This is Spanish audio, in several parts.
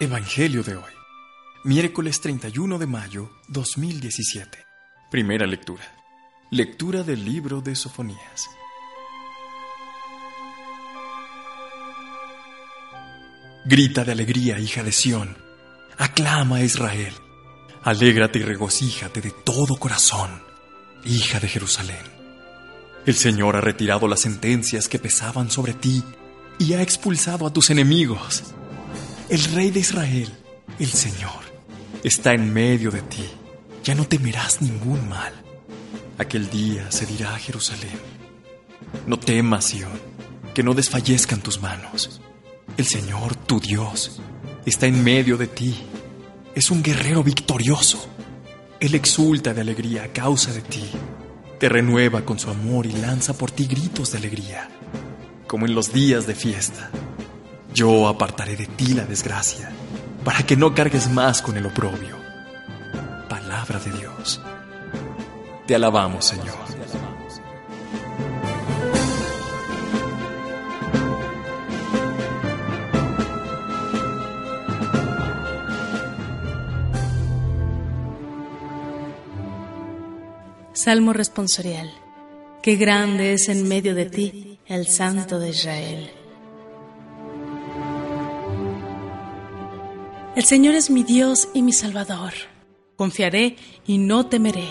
Evangelio de hoy, miércoles 31 de mayo 2017. Primera lectura. Lectura del libro de Sofonías. Grita de alegría, hija de Sión. Aclama a Israel. Alégrate y regocíjate de todo corazón, hija de Jerusalén. El Señor ha retirado las sentencias que pesaban sobre ti y ha expulsado a tus enemigos. El Rey de Israel, el Señor, está en medio de ti. Ya no temerás ningún mal. Aquel día se dirá a Jerusalén, no temas, Sión, que no desfallezcan tus manos. El Señor, tu Dios, está en medio de ti. Es un guerrero victorioso. Él exulta de alegría a causa de ti. Te renueva con su amor y lanza por ti gritos de alegría, como en los días de fiesta. Yo apartaré de ti la desgracia, para que no cargues más con el oprobio. Palabra de Dios. Te alabamos, Señor. Salmo responsorial. Qué grande es en medio de ti el Santo de Israel. El Señor es mi Dios y mi Salvador. Confiaré y no temeré,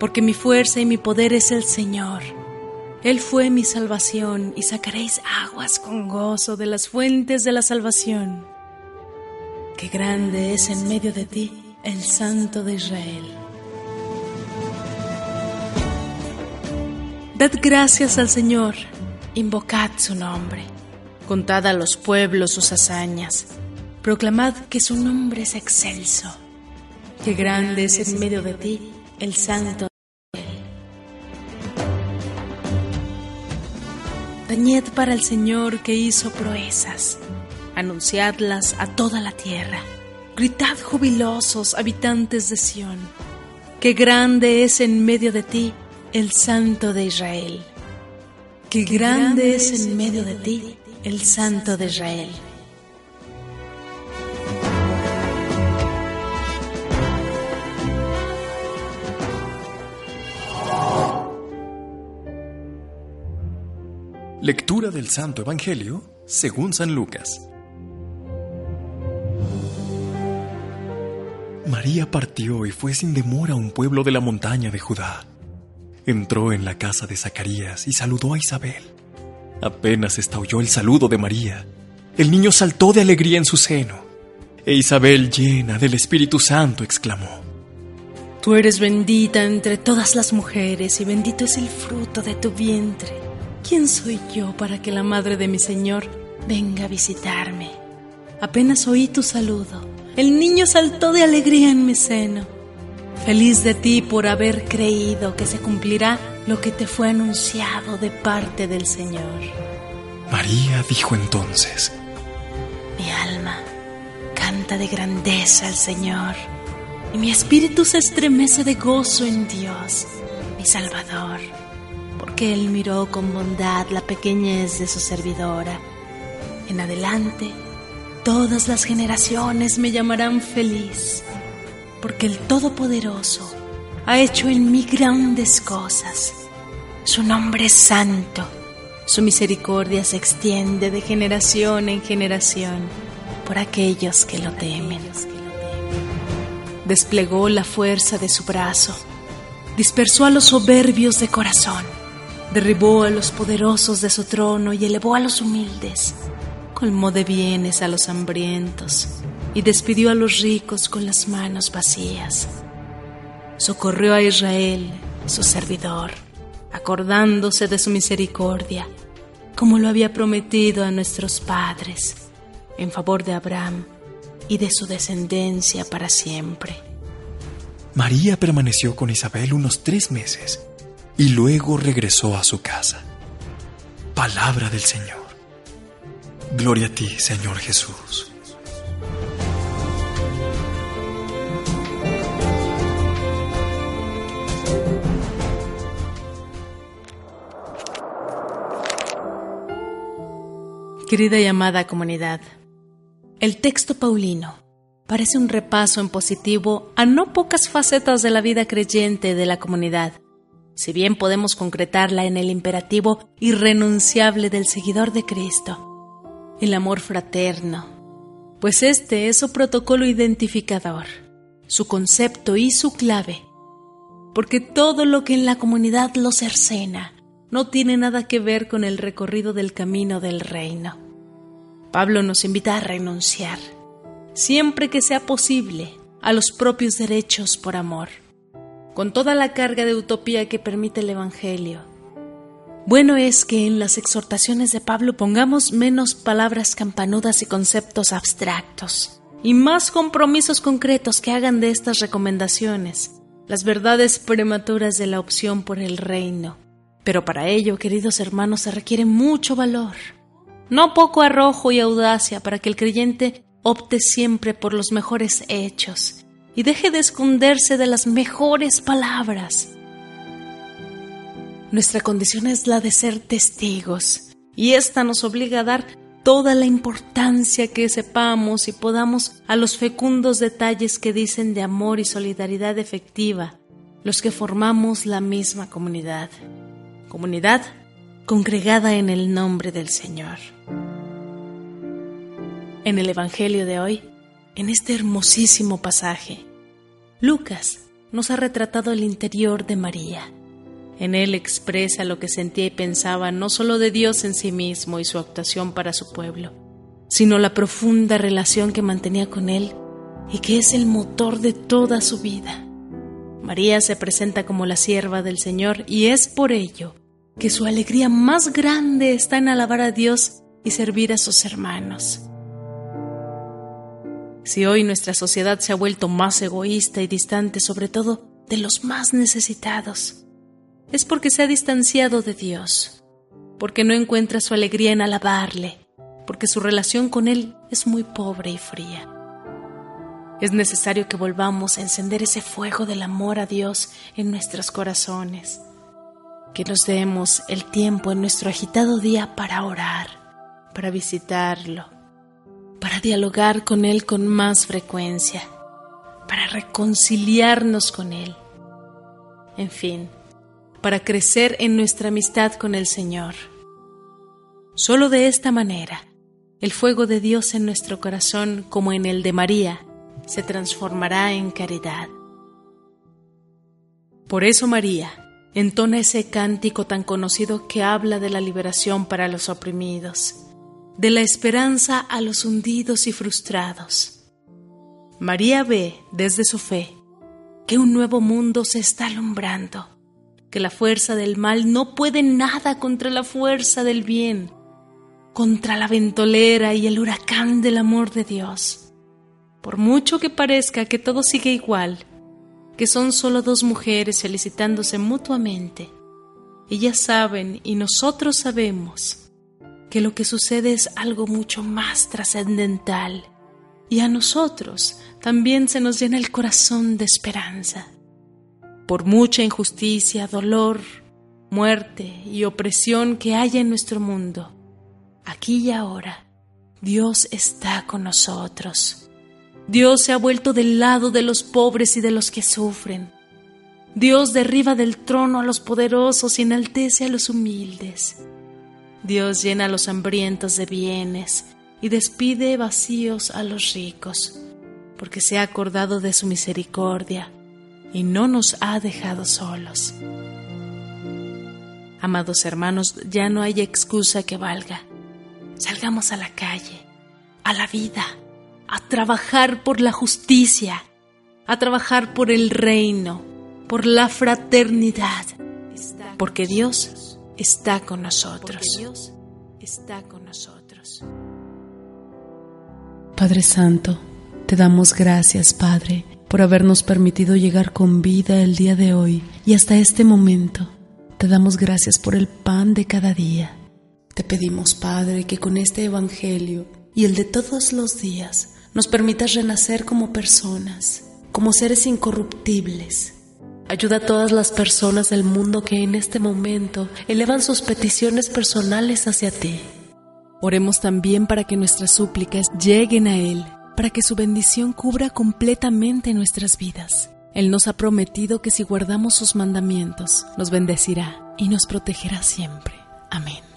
porque mi fuerza y mi poder es el Señor. Él fue mi salvación y sacaréis aguas con gozo de las fuentes de la salvación. Qué grande es en medio de ti el Santo de Israel. Dad gracias al Señor, invocad su nombre, contad a los pueblos sus hazañas, proclamad que su nombre es excelso, que grande es en medio de ti el Santo. Tañed para el Señor que hizo proezas, anunciadlas a toda la tierra, gritad jubilosos habitantes de Sión, que grande es en medio de ti el Santo de Israel. Qué grande es en medio de ti el Santo de Israel. Lectura del Santo Evangelio según San Lucas. María partió y fue sin demora a un pueblo de la montaña de Judá entró en la casa de Zacarías y saludó a Isabel. Apenas estalló el saludo de María, el niño saltó de alegría en su seno, e Isabel, llena del Espíritu Santo, exclamó, Tú eres bendita entre todas las mujeres y bendito es el fruto de tu vientre. ¿Quién soy yo para que la madre de mi Señor venga a visitarme? Apenas oí tu saludo, el niño saltó de alegría en mi seno. Feliz de ti por haber creído que se cumplirá lo que te fue anunciado de parte del Señor. María dijo entonces, Mi alma canta de grandeza al Señor, y mi espíritu se estremece de gozo en Dios, mi Salvador, Él miró con bondad la pequeñez de su servidora. En adelante, todas las generaciones me llamarán feliz porque el Todopoderoso ha hecho en mí grandes cosas. Su nombre es santo, su misericordia se extiende de generación en generación por aquellos que lo temen. Desplegó la fuerza de su brazo, dispersó a los soberbios de corazón, derribó a los poderosos de su trono y elevó a los humildes, colmó de bienes a los hambrientos y despidió a los ricos con las manos vacías. Socorrió a Israel, su servidor, acordándose de su misericordia, como lo había prometido a nuestros padres, en favor de Abraham y de su descendencia para siempre. María permaneció con Isabel unos tres meses y luego regresó a su casa. Palabra del Señor. Gloria a ti, Señor Jesús. Querida y amada comunidad, El texto paulino parece un repaso en positivo a no pocas facetas de la vida creyente de la comunidad, si bien podemos concretarla en el imperativo irrenunciable del seguidor de Cristo, el amor fraterno, pues este es su protocolo identificador, su concepto y su clave, porque todo lo que en la comunidad lo cercena no tiene nada que ver con el recorrido del camino del reino. Pablo nos invita a renunciar, siempre que sea posible, a los propios derechos por amor, con toda la carga de utopía que permite el Evangelio. Bueno es que en las exhortaciones de Pablo pongamos menos palabras campanudas y conceptos abstractos, y más compromisos concretos que hagan de estas recomendaciones las verdades prematuras de la opción por el reino. Pero para ello, queridos hermanos, se requiere mucho valor no poco arrojo y audacia para que el creyente opte siempre por los mejores hechos y deje de esconderse de las mejores palabras. Nuestra condición es la de ser testigos y esta nos obliga a dar toda la importancia que sepamos y podamos a los fecundos detalles que dicen de amor y solidaridad efectiva los que formamos la misma comunidad. Comunidad congregada en el nombre del Señor. En el Evangelio de hoy, en este hermosísimo pasaje, Lucas nos ha retratado el interior de María. En él expresa lo que sentía y pensaba no solo de Dios en sí mismo y su actuación para su pueblo, sino la profunda relación que mantenía con él y que es el motor de toda su vida. María se presenta como la sierva del Señor y es por ello que su alegría más grande está en alabar a Dios y servir a sus hermanos. Si hoy nuestra sociedad se ha vuelto más egoísta y distante, sobre todo de los más necesitados, es porque se ha distanciado de Dios, porque no encuentra su alegría en alabarle, porque su relación con Él es muy pobre y fría. Es necesario que volvamos a encender ese fuego del amor a Dios en nuestros corazones que nos demos el tiempo en nuestro agitado día para orar, para visitarlo, para dialogar con Él con más frecuencia, para reconciliarnos con Él. En fin, para crecer en nuestra amistad con el Señor. Solo de esta manera, el fuego de Dios en nuestro corazón, como en el de María, se transformará en caridad. Por eso María, entona ese cántico tan conocido que habla de la liberación para los oprimidos, de la esperanza a los hundidos y frustrados. María ve desde su fe que un nuevo mundo se está alumbrando, que la fuerza del mal no puede nada contra la fuerza del bien, contra la ventolera y el huracán del amor de Dios. Por mucho que parezca que todo sigue igual, que son solo dos mujeres felicitándose mutuamente. Ellas saben y nosotros sabemos que lo que sucede es algo mucho más trascendental y a nosotros también se nos llena el corazón de esperanza. Por mucha injusticia, dolor, muerte y opresión que haya en nuestro mundo, aquí y ahora, Dios está con nosotros Dios se ha vuelto del lado de los pobres y de los que sufren. Dios derriba del trono a los poderosos y enaltece a los humildes. Dios llena a los hambrientos de bienes y despide vacíos a los ricos, porque se ha acordado de su misericordia y no nos ha dejado solos. Amados hermanos, ya no hay excusa que valga. Salgamos a la calle, a la vida a trabajar por la justicia, a trabajar por el reino, por la fraternidad, porque Dios está con nosotros. Dios está con nosotros. Padre Santo, te damos gracias, Padre, por habernos permitido llegar con vida el día de hoy y hasta este momento. Te damos gracias por el pan de cada día. Te pedimos, Padre, que con este Evangelio y el de todos los días nos permitas renacer como personas, como seres incorruptibles. Ayuda a todas las personas del mundo que en este momento elevan sus peticiones personales hacia ti. Oremos también para que nuestras súplicas lleguen a Él, para que su bendición cubra completamente nuestras vidas. Él nos ha prometido que si guardamos sus mandamientos, nos bendecirá y nos protegerá siempre. Amén.